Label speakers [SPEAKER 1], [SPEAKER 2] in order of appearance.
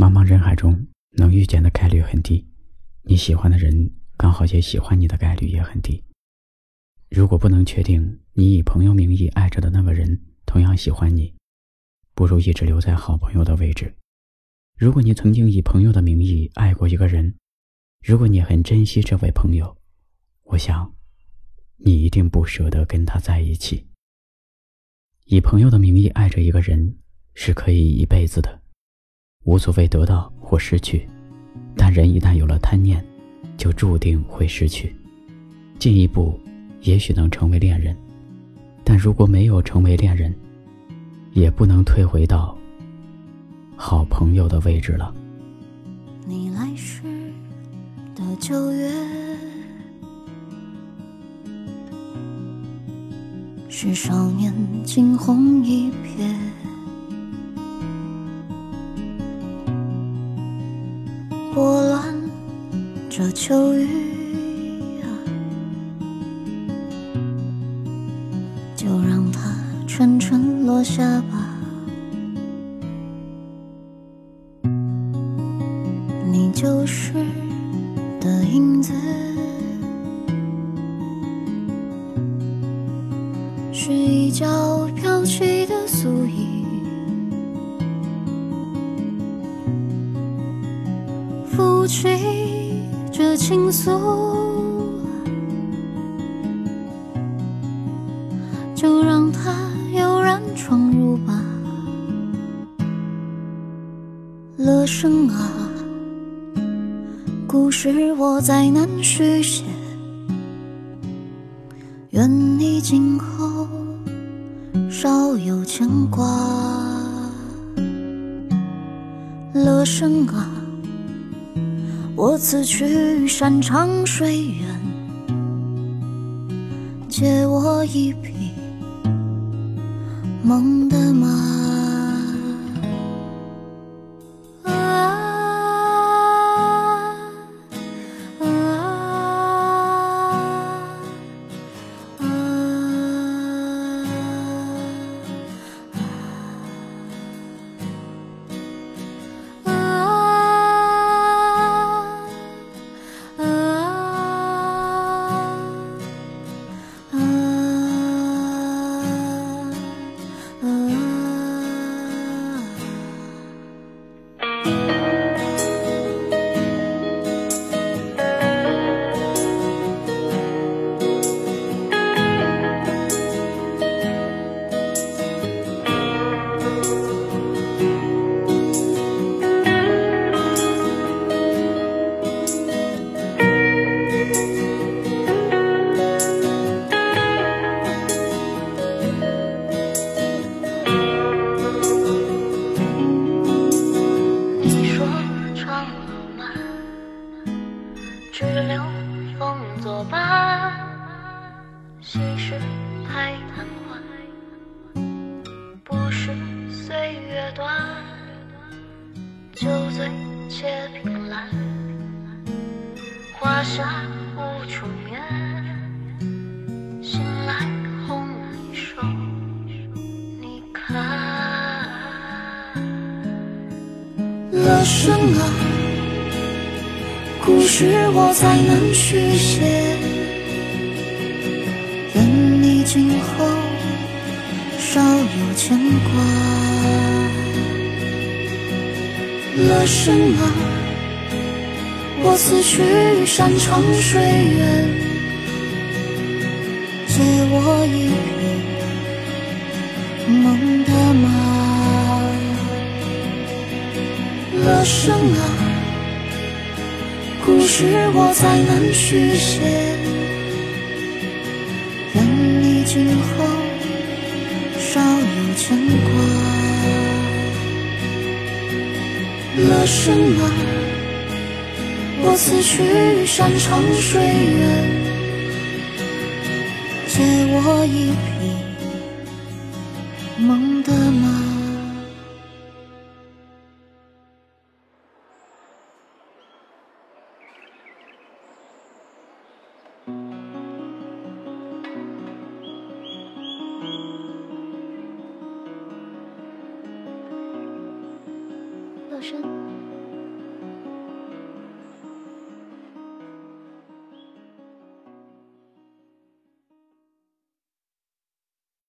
[SPEAKER 1] 茫茫人海中，能遇见的概率很低，你喜欢的人刚好也喜欢你的概率也很低。如果不能确定你以朋友名义爱着的那个人同样喜欢你，不如一直留在好朋友的位置。如果你曾经以朋友的名义爱过一个人，如果你很珍惜这位朋友，我想，你一定不舍得跟他在一起。以朋友的名义爱着一个人是可以一辈子的，无所谓得到或失去。但人一旦有了贪念，就注定会失去。进一步。也许能成为恋人，但如果没有成为恋人，也不能退回到好朋友的位置了。
[SPEAKER 2] 你来时的九月，是少年惊鸿一瞥，拨乱这秋雨啊，就让它。沉沉落下吧，你就是的影子，是一角飘起的素衣，拂去这情愫，就让它悠然。闯入吧，乐生啊，故事我再难续写，愿你今后少有牵挂。乐生啊，我此去山长水远，借我一匹。梦的马。
[SPEAKER 3] 太贪欢，不是岁月短，酒醉且凭栏，花下无处眠，醒来红衣手，你看。
[SPEAKER 2] 乐生啊，故事我再难续写。今后少有牵挂，乐生啊，我此去山长水远，借我一匹梦的马。乐生啊，故事我再难续写。今后少有牵挂，了什么，我此去山长水远，借我一匹梦的马。
[SPEAKER 3] 声。